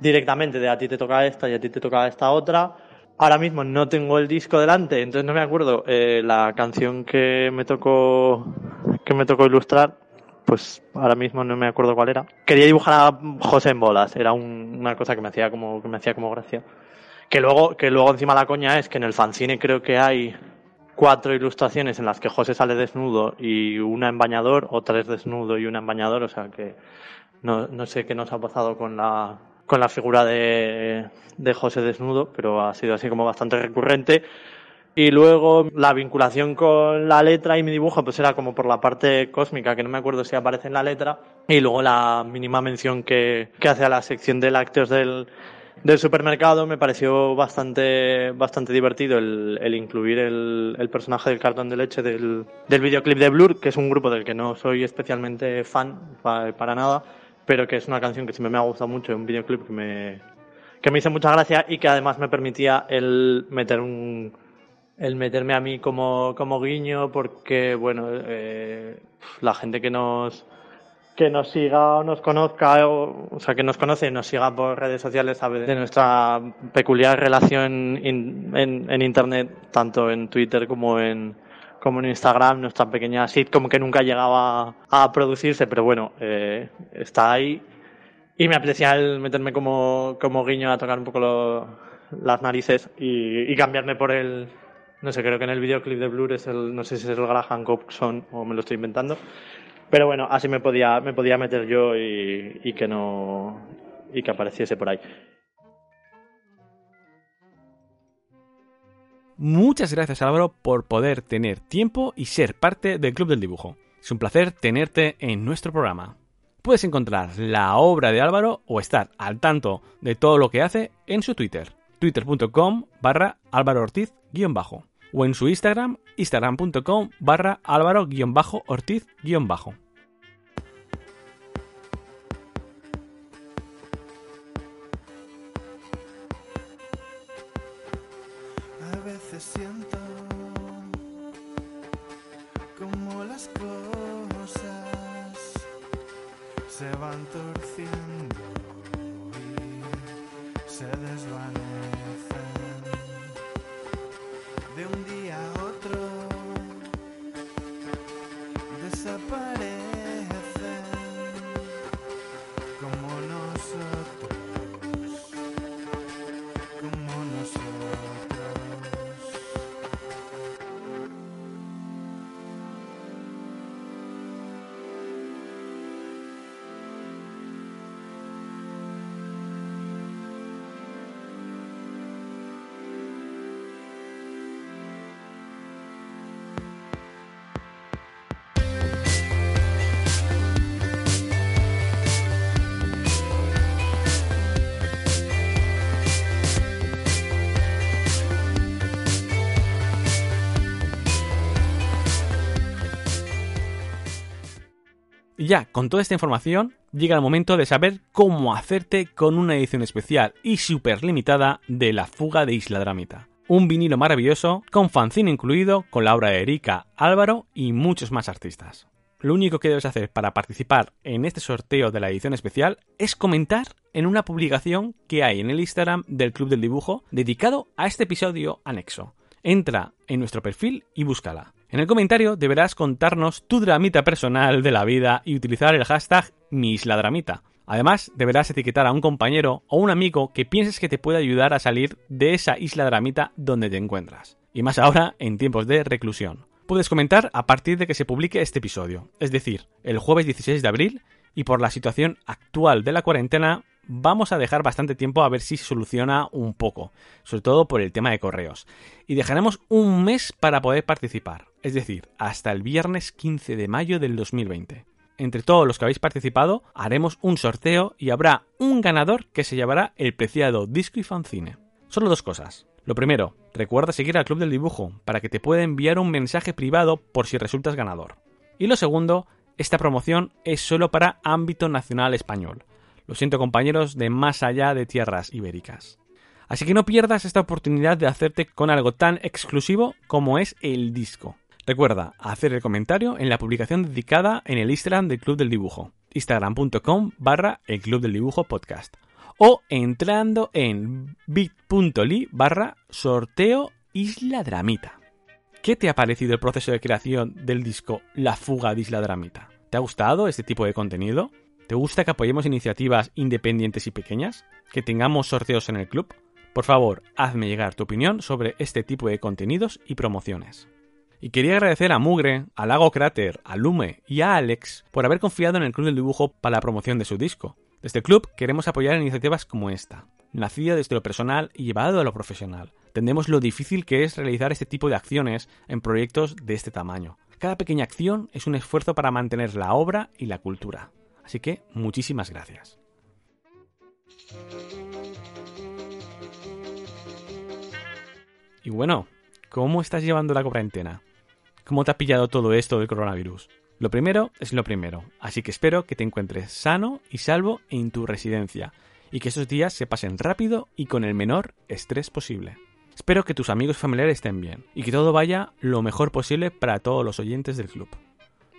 directamente de a ti te toca esta y a ti te toca esta otra. Ahora mismo no tengo el disco delante, entonces no me acuerdo eh, la canción que me tocó que me tocó ilustrar, pues ahora mismo no me acuerdo cuál era. Quería dibujar a José en bolas, era una cosa que me hacía como que me hacía como gracia. Que luego que luego encima la coña es que en el fanzine creo que hay cuatro ilustraciones en las que José sale desnudo y una en bañador, o tres desnudo y una en bañador, o sea que no, no sé qué nos ha pasado con la, con la figura de, de José desnudo, pero ha sido así como bastante recurrente. Y luego la vinculación con la letra y mi dibujo, pues era como por la parte cósmica, que no me acuerdo si aparece en la letra. Y luego la mínima mención que, que hace a la sección de lácteos del, del supermercado me pareció bastante, bastante divertido el, el incluir el, el, personaje del cartón de leche del, del videoclip de Blur, que es un grupo del que no soy especialmente fan para, para nada, pero que es una canción que siempre me ha gustado mucho, un videoclip que me, que me hizo mucha gracia y que además me permitía el meter un, el meterme a mí como, como guiño, porque, bueno, eh, la gente que nos que nos siga o nos conozca, o, o, sea, que nos conoce y nos siga por redes sociales, sabe de nuestra peculiar relación in, en, en, Internet, tanto en Twitter como en, como en Instagram, nuestra pequeña sitcom que nunca llegaba a producirse, pero bueno, eh, está ahí. Y me apetecía el meterme como, como guiño a tocar un poco las narices y, y, cambiarme por el, no sé, creo que en el videoclip de Blur es el, no sé si es el Graham Coxon o me lo estoy inventando, pero bueno, así me podía, me podía meter yo y, que no. y que apareciese por ahí. Muchas gracias Álvaro por poder tener tiempo y ser parte del Club del Dibujo. Es un placer tenerte en nuestro programa. Puedes encontrar la obra de Álvaro o estar al tanto de todo lo que hace en su Twitter, twitter.com barra Álvaro Ortiz bajo, o en su Instagram, instagram.com barra Álvaro Ortiz bajo. siento como las cosas se van torciendo y se desvanecen de un día a otro. Desaparecen Y ya, con toda esta información, llega el momento de saber cómo hacerte con una edición especial y súper limitada de La Fuga de Isla Dramita. Un vinilo maravilloso, con fanzine incluido, con la obra de Erika, Álvaro y muchos más artistas. Lo único que debes hacer para participar en este sorteo de la edición especial es comentar en una publicación que hay en el Instagram del Club del Dibujo dedicado a este episodio anexo. Entra en nuestro perfil y búscala. En el comentario deberás contarnos tu dramita personal de la vida y utilizar el hashtag MiIslaDramita. Además, deberás etiquetar a un compañero o un amigo que pienses que te puede ayudar a salir de esa isla dramita donde te encuentras. Y más ahora en tiempos de reclusión. Puedes comentar a partir de que se publique este episodio, es decir, el jueves 16 de abril, y por la situación actual de la cuarentena vamos a dejar bastante tiempo a ver si se soluciona un poco, sobre todo por el tema de correos. Y dejaremos un mes para poder participar, es decir, hasta el viernes 15 de mayo del 2020. Entre todos los que habéis participado, haremos un sorteo y habrá un ganador que se llevará el preciado disco y fanzine. Solo dos cosas. Lo primero, recuerda seguir al Club del Dibujo para que te pueda enviar un mensaje privado por si resultas ganador. Y lo segundo, esta promoción es solo para ámbito nacional español. Lo siento compañeros de más allá de tierras ibéricas. Así que no pierdas esta oportunidad de hacerte con algo tan exclusivo como es el disco. Recuerda hacer el comentario en la publicación dedicada en el Instagram del Club del Dibujo, instagram.com barra el Club del Dibujo podcast, o entrando en bit.ly barra sorteo Isla Dramita. ¿Qué te ha parecido el proceso de creación del disco La fuga de Isla Dramita? ¿Te ha gustado este tipo de contenido? ¿Te gusta que apoyemos iniciativas independientes y pequeñas? ¿Que tengamos sorteos en el club? Por favor, hazme llegar tu opinión sobre este tipo de contenidos y promociones. Y quería agradecer a Mugre, a Lago Crater, a Lume y a Alex por haber confiado en el Club del Dibujo para la promoción de su disco. Desde el club queremos apoyar iniciativas como esta, nacida desde lo personal y llevado a lo profesional. Entendemos lo difícil que es realizar este tipo de acciones en proyectos de este tamaño. Cada pequeña acción es un esfuerzo para mantener la obra y la cultura. Así que muchísimas gracias. Y bueno, ¿cómo estás llevando la cuarentena? ¿Cómo te ha pillado todo esto del coronavirus? Lo primero es lo primero, así que espero que te encuentres sano y salvo en tu residencia y que esos días se pasen rápido y con el menor estrés posible. Espero que tus amigos familiares estén bien y que todo vaya lo mejor posible para todos los oyentes del club.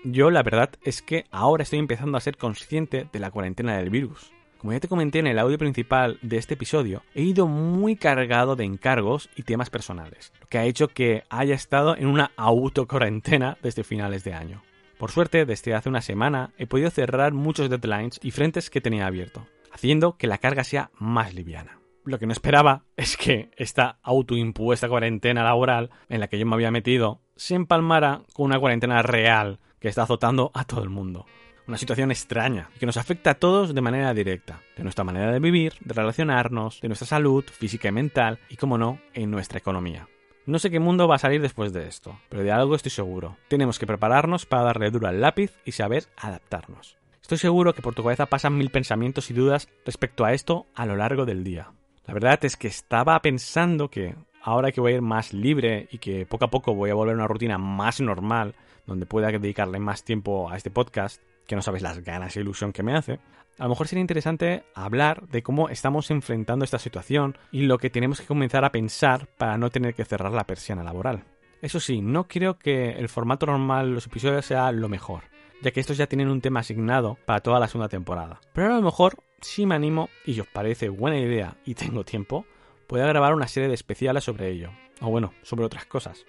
Yo la verdad es que ahora estoy empezando a ser consciente de la cuarentena del virus. Como ya te comenté en el audio principal de este episodio, he ido muy cargado de encargos y temas personales, lo que ha hecho que haya estado en una autocuarentena desde finales de año. Por suerte, desde hace una semana he podido cerrar muchos deadlines y frentes que tenía abierto, haciendo que la carga sea más liviana. Lo que no esperaba es que esta autoimpuesta cuarentena laboral en la que yo me había metido se empalmara con una cuarentena real que está azotando a todo el mundo. Una situación extraña y que nos afecta a todos de manera directa, de nuestra manera de vivir, de relacionarnos, de nuestra salud física y mental y, como no, en nuestra economía. No sé qué mundo va a salir después de esto, pero de algo estoy seguro. Tenemos que prepararnos para darle duro al lápiz y saber adaptarnos. Estoy seguro que por tu cabeza pasan mil pensamientos y dudas respecto a esto a lo largo del día. La verdad es que estaba pensando que ahora que voy a ir más libre y que poco a poco voy a volver a una rutina más normal, donde pueda dedicarle más tiempo a este podcast, que no sabes las ganas e ilusión que me hace, a lo mejor sería interesante hablar de cómo estamos enfrentando esta situación y lo que tenemos que comenzar a pensar para no tener que cerrar la persiana laboral. Eso sí, no creo que el formato normal de los episodios sea lo mejor, ya que estos ya tienen un tema asignado para toda la segunda temporada. Pero a lo mejor, si me animo y os parece buena idea y tengo tiempo, puedo grabar una serie de especiales sobre ello, o bueno, sobre otras cosas.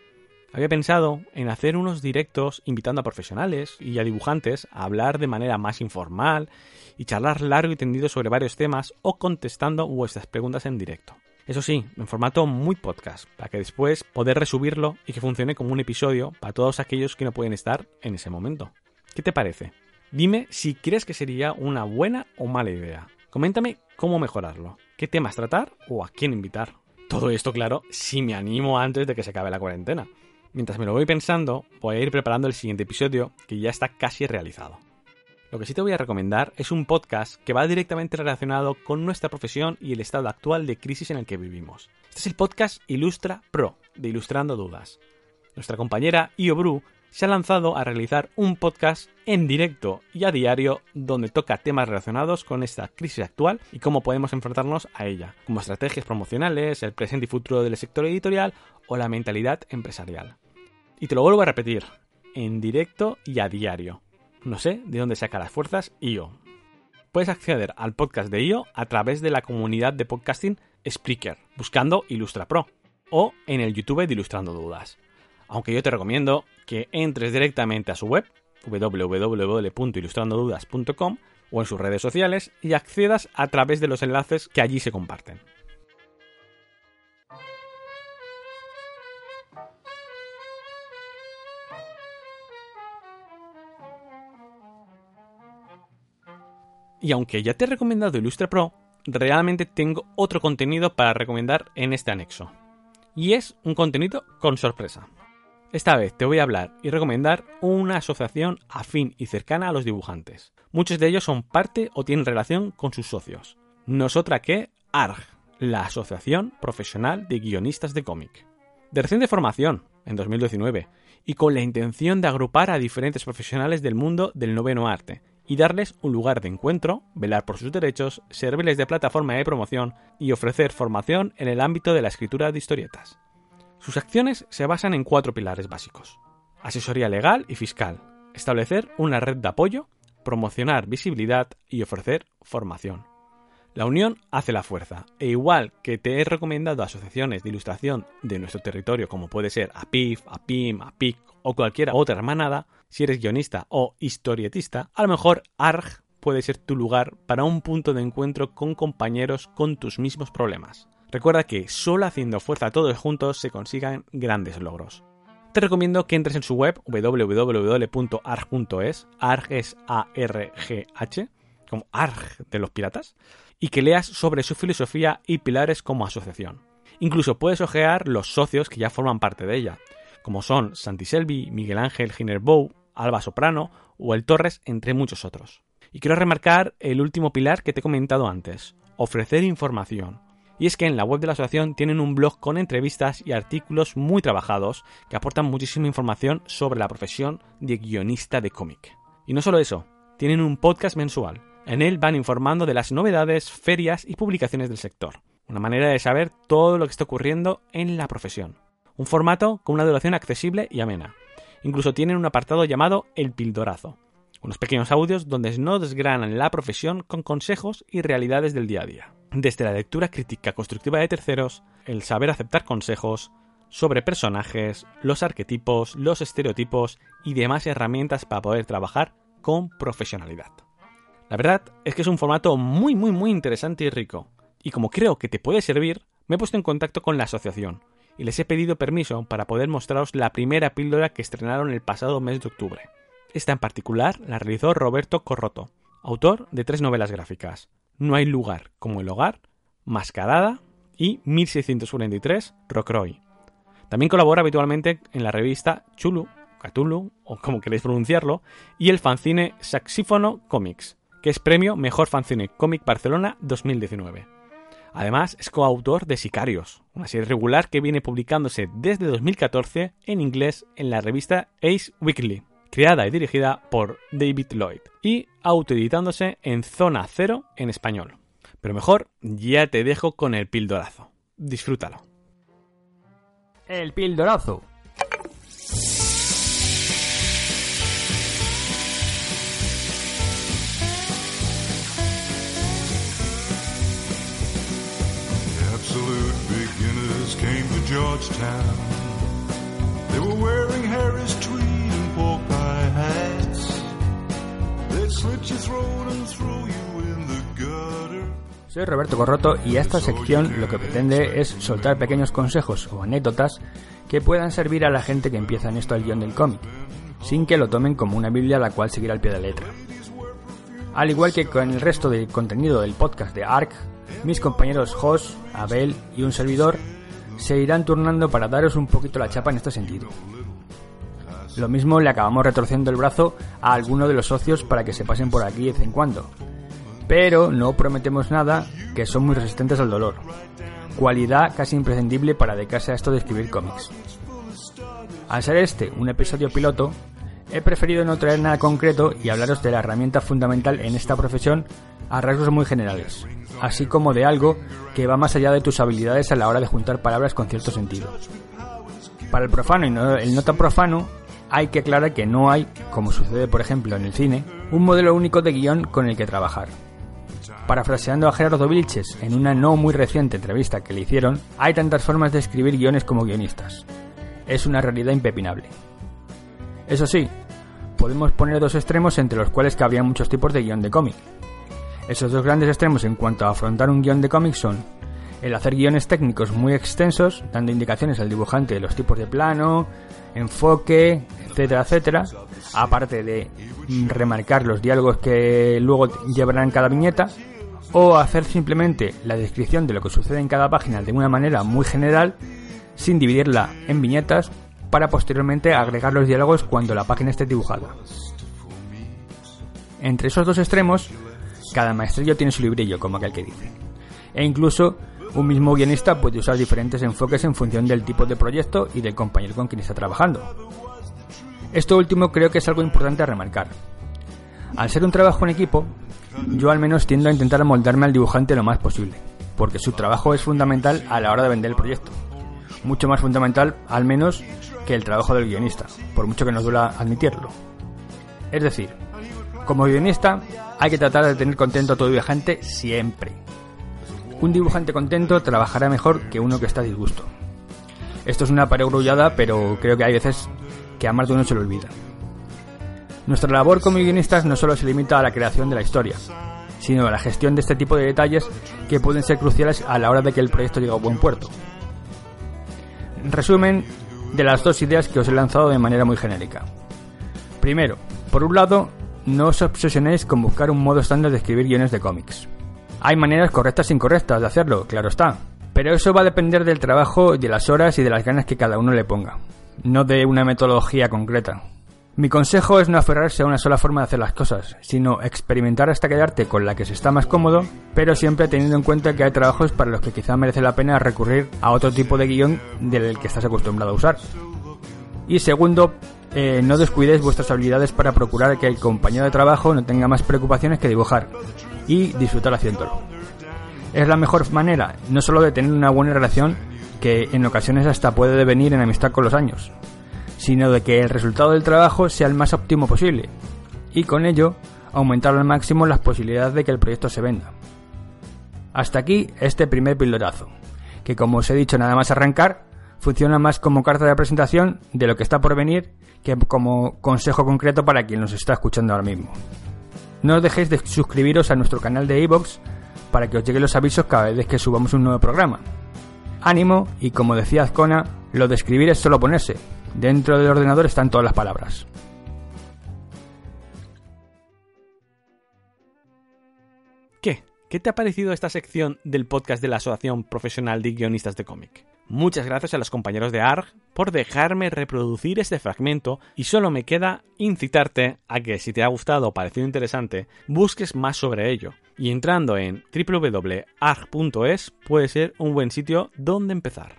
Había pensado en hacer unos directos invitando a profesionales y a dibujantes a hablar de manera más informal y charlar largo y tendido sobre varios temas o contestando vuestras preguntas en directo. Eso sí, en formato muy podcast, para que después poder resubirlo y que funcione como un episodio para todos aquellos que no pueden estar en ese momento. ¿Qué te parece? Dime si crees que sería una buena o mala idea. Coméntame cómo mejorarlo, qué temas tratar o a quién invitar. Todo esto, claro, si me animo antes de que se acabe la cuarentena. Mientras me lo voy pensando, voy a ir preparando el siguiente episodio que ya está casi realizado. Lo que sí te voy a recomendar es un podcast que va directamente relacionado con nuestra profesión y el estado actual de crisis en el que vivimos. Este es el podcast Ilustra Pro, de Ilustrando Dudas. Nuestra compañera Io Bru se ha lanzado a realizar un podcast en directo y a diario donde toca temas relacionados con esta crisis actual y cómo podemos enfrentarnos a ella, como estrategias promocionales, el presente y futuro del sector editorial o la mentalidad empresarial. Y te lo vuelvo a repetir, en directo y a diario. No sé de dónde saca las fuerzas IO. Puedes acceder al podcast de IO a través de la comunidad de podcasting Spreaker, buscando Ilustra Pro. o en el YouTube de Ilustrando Dudas. Aunque yo te recomiendo que entres directamente a su web, www.ilustrandodudas.com, o en sus redes sociales y accedas a través de los enlaces que allí se comparten. Y aunque ya te he recomendado Illustre Pro, realmente tengo otro contenido para recomendar en este anexo. Y es un contenido con sorpresa. Esta vez te voy a hablar y recomendar una asociación afín y cercana a los dibujantes. Muchos de ellos son parte o tienen relación con sus socios. No es otra que ARG, la Asociación Profesional de Guionistas de Cómic. De reciente formación, en 2019, y con la intención de agrupar a diferentes profesionales del mundo del noveno arte y darles un lugar de encuentro, velar por sus derechos, servirles de plataforma de promoción y ofrecer formación en el ámbito de la escritura de historietas. Sus acciones se basan en cuatro pilares básicos. Asesoría legal y fiscal, establecer una red de apoyo, promocionar visibilidad y ofrecer formación. La unión hace la fuerza, e igual que te he recomendado asociaciones de ilustración de nuestro territorio como puede ser APIF, APIM, APIC o cualquier otra hermanada, si eres guionista o historietista, a lo mejor ARG puede ser tu lugar para un punto de encuentro con compañeros con tus mismos problemas. Recuerda que solo haciendo fuerza todos juntos se consigan grandes logros. Te recomiendo que entres en su web www.arg.es, ARG es A-R-G-H, como ARG de los piratas, y que leas sobre su filosofía y pilares como asociación. Incluso puedes ojear los socios que ya forman parte de ella, como son Santi Selvi, Miguel Ángel Ginerbou, Alba Soprano o El Torres, entre muchos otros. Y quiero remarcar el último pilar que te he comentado antes, ofrecer información. Y es que en la web de la asociación tienen un blog con entrevistas y artículos muy trabajados que aportan muchísima información sobre la profesión de guionista de cómic. Y no solo eso, tienen un podcast mensual. En él van informando de las novedades, ferias y publicaciones del sector. Una manera de saber todo lo que está ocurriendo en la profesión. Un formato con una duración accesible y amena. Incluso tienen un apartado llamado El Pildorazo, unos pequeños audios donde no desgranan la profesión con consejos y realidades del día a día. Desde la lectura crítica constructiva de terceros, el saber aceptar consejos, sobre personajes, los arquetipos, los estereotipos y demás herramientas para poder trabajar con profesionalidad. La verdad es que es un formato muy muy muy interesante y rico, y como creo que te puede servir, me he puesto en contacto con la asociación, y les he pedido permiso para poder mostraros la primera píldora que estrenaron el pasado mes de octubre. Esta en particular la realizó Roberto Corroto, autor de tres novelas gráficas, No hay lugar como el hogar, Mascarada y 1643 Rocroi. También colabora habitualmente en la revista Chulu, Cthulhu, o como queréis pronunciarlo, y el fanzine Saxífono Comics, que es premio Mejor Fanzine Comic Barcelona 2019. Además, es coautor de Sicarios, una serie regular que viene publicándose desde 2014 en inglés en la revista Ace Weekly, creada y dirigida por David Lloyd, y autoeditándose en Zona Cero en español. Pero mejor, ya te dejo con el pildorazo. Disfrútalo. El pildorazo. Absolute beginners came to Georgetown. They were wearing Harris tweed and pork pie hats. They'd slit your throat and throw you in the gutter. Soy Roberto Corroto y esta sección lo que pretende es soltar pequeños consejos o anécdotas que puedan servir a la gente que empieza en esto al guion del cómic, sin que lo tomen como una biblia a la cual seguir al pie de la letra. Al igual que con el resto del contenido del podcast de ARC, mis compañeros Jos, Abel y un servidor se irán turnando para daros un poquito la chapa en este sentido. Lo mismo le acabamos retorciendo el brazo a alguno de los socios para que se pasen por aquí de vez en cuando. Pero no prometemos nada, que son muy resistentes al dolor. Cualidad casi imprescindible para dedicarse a esto de escribir cómics. Al ser este un episodio piloto, he preferido no traer nada concreto y hablaros de la herramienta fundamental en esta profesión a rasgos muy generales, así como de algo que va más allá de tus habilidades a la hora de juntar palabras con cierto sentido. Para el profano y el no tan profano, hay que aclarar que no hay, como sucede por ejemplo en el cine, un modelo único de guion con el que trabajar. Parafraseando a Gerardo Vilches en una no muy reciente entrevista que le hicieron, hay tantas formas de escribir guiones como guionistas. Es una realidad impepinable. Eso sí, podemos poner dos extremos entre los cuales cabrían muchos tipos de guion de cómic. Esos dos grandes extremos en cuanto a afrontar un guion de cómic son el hacer guiones técnicos muy extensos, dando indicaciones al dibujante de los tipos de plano, enfoque, etcétera, etcétera, aparte de remarcar los diálogos que luego llevarán cada viñeta, o hacer simplemente la descripción de lo que sucede en cada página de una manera muy general, sin dividirla en viñetas, para posteriormente agregar los diálogos cuando la página esté dibujada. Entre esos dos extremos, cada maestrillo tiene su librillo, como aquel que dice. E incluso un mismo guionista puede usar diferentes enfoques en función del tipo de proyecto y del compañero con quien está trabajando. Esto último creo que es algo importante a remarcar. Al ser un trabajo en equipo, yo al menos tiendo a intentar moldarme al dibujante lo más posible, porque su trabajo es fundamental a la hora de vender el proyecto. Mucho más fundamental, al menos, que el trabajo del guionista, por mucho que nos duela admitirlo. Es decir, como guionista hay que tratar de tener contento a todo dibujante siempre. Un dibujante contento trabajará mejor que uno que está a disgusto. Esto es una paregrullada, pero creo que hay veces que a más de uno se lo olvida. Nuestra labor como guionistas no solo se limita a la creación de la historia, sino a la gestión de este tipo de detalles que pueden ser cruciales a la hora de que el proyecto llegue a buen puerto. Resumen de las dos ideas que os he lanzado de manera muy genérica. Primero, por un lado, no os obsesionéis con buscar un modo estándar de escribir guiones de cómics. Hay maneras correctas e incorrectas de hacerlo, claro está. Pero eso va a depender del trabajo, de las horas y de las ganas que cada uno le ponga, no de una metodología concreta. Mi consejo es no aferrarse a una sola forma de hacer las cosas, sino experimentar hasta quedarte con la que se está más cómodo, pero siempre teniendo en cuenta que hay trabajos para los que quizá merece la pena recurrir a otro tipo de guion del que estás acostumbrado a usar. Y segundo, eh, no descuidéis vuestras habilidades para procurar que el compañero de trabajo no tenga más preocupaciones que dibujar y disfrutar haciéndolo. Es la mejor manera, no solo de tener una buena relación, que en ocasiones hasta puede devenir en amistad con los años, sino de que el resultado del trabajo sea el más óptimo posible, y con ello aumentar al máximo las posibilidades de que el proyecto se venda. Hasta aquí este primer pilotazo, que como os he dicho nada más arrancar, funciona más como carta de presentación de lo que está por venir que como consejo concreto para quien nos está escuchando ahora mismo. No os dejéis de suscribiros a nuestro canal de iVoox para que os lleguen los avisos cada vez que subamos un nuevo programa. Ánimo y como decía Azcona, lo de escribir es solo ponerse. Dentro del ordenador están todas las palabras. ¿Qué? ¿Qué te ha parecido esta sección del podcast de la Asociación Profesional de Guionistas de Cómic? Muchas gracias a los compañeros de ARG por dejarme reproducir este fragmento y solo me queda incitarte a que si te ha gustado o parecido interesante, busques más sobre ello. Y entrando en www.arg.es puede ser un buen sitio donde empezar.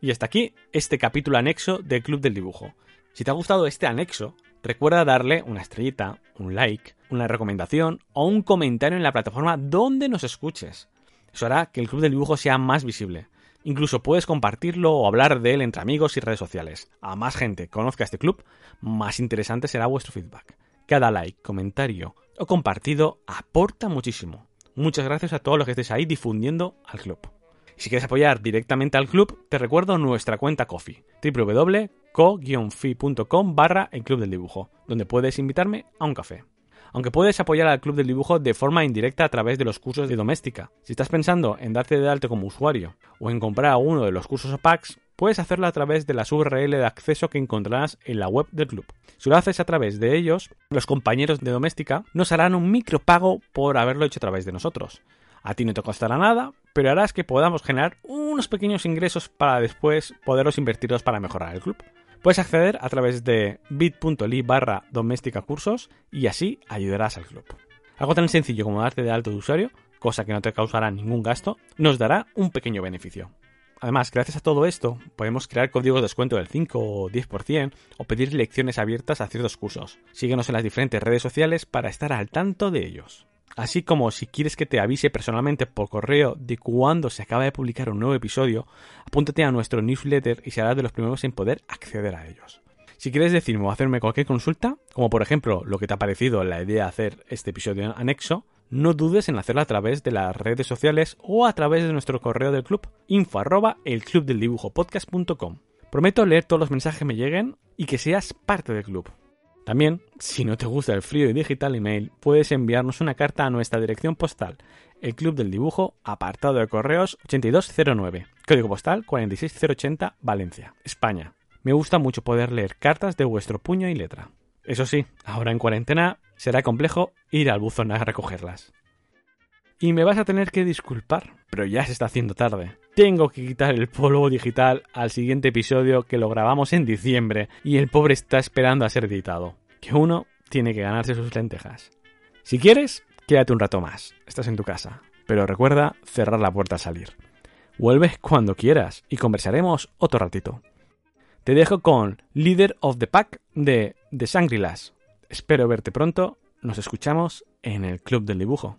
Y hasta aquí este capítulo anexo del Club del Dibujo. Si te ha gustado este anexo, recuerda darle una estrellita, un like, una recomendación o un comentario en la plataforma donde nos escuches. Eso hará que el Club del Dibujo sea más visible. Incluso puedes compartirlo o hablar de él entre amigos y redes sociales. A más gente conozca este club, más interesante será vuestro feedback. Cada like, comentario o compartido aporta muchísimo. Muchas gracias a todos los que estéis ahí difundiendo al club. Si quieres apoyar directamente al club, te recuerdo nuestra cuenta Coffee, www.co-fi.com barra el club del dibujo, donde puedes invitarme a un café aunque puedes apoyar al Club del Dibujo de forma indirecta a través de los cursos de doméstica. Si estás pensando en darte de alto como usuario o en comprar alguno de los cursos o packs, puedes hacerlo a través de las URL de acceso que encontrarás en la web del club. Si lo haces a través de ellos, los compañeros de doméstica nos harán un micropago por haberlo hecho a través de nosotros. A ti no te costará nada, pero harás que podamos generar unos pequeños ingresos para después poderlos invertirlos para mejorar el club. Puedes acceder a través de bit.ly barra doméstica cursos y así ayudarás al club. Algo tan sencillo como darte de alto de usuario, cosa que no te causará ningún gasto, nos dará un pequeño beneficio. Además, gracias a todo esto, podemos crear códigos de descuento del 5 o 10% o pedir lecciones abiertas a ciertos cursos. Síguenos en las diferentes redes sociales para estar al tanto de ellos. Así como si quieres que te avise personalmente por correo de cuando se acaba de publicar un nuevo episodio, apúntate a nuestro newsletter y serás de los primeros en poder acceder a ellos. Si quieres decirme o hacerme cualquier consulta, como por ejemplo lo que te ha parecido la idea de hacer este episodio anexo, no dudes en hacerlo a través de las redes sociales o a través de nuestro correo del club info arroba el Prometo leer todos los mensajes que me lleguen y que seas parte del club. También, si no te gusta el frío y digital email, puedes enviarnos una carta a nuestra dirección postal, el Club del Dibujo, apartado de correos 8209, código postal 46080 Valencia, España. Me gusta mucho poder leer cartas de vuestro puño y letra. Eso sí, ahora en cuarentena será complejo ir al buzón a recogerlas. Y me vas a tener que disculpar, pero ya se está haciendo tarde tengo que quitar el polvo digital al siguiente episodio que lo grabamos en diciembre y el pobre está esperando a ser editado. Que uno tiene que ganarse sus lentejas. Si quieres, quédate un rato más. Estás en tu casa. Pero recuerda cerrar la puerta al salir. Vuelves cuando quieras y conversaremos otro ratito. Te dejo con Leader of the Pack de The Sangrilas. Espero verte pronto. Nos escuchamos en el Club del Dibujo.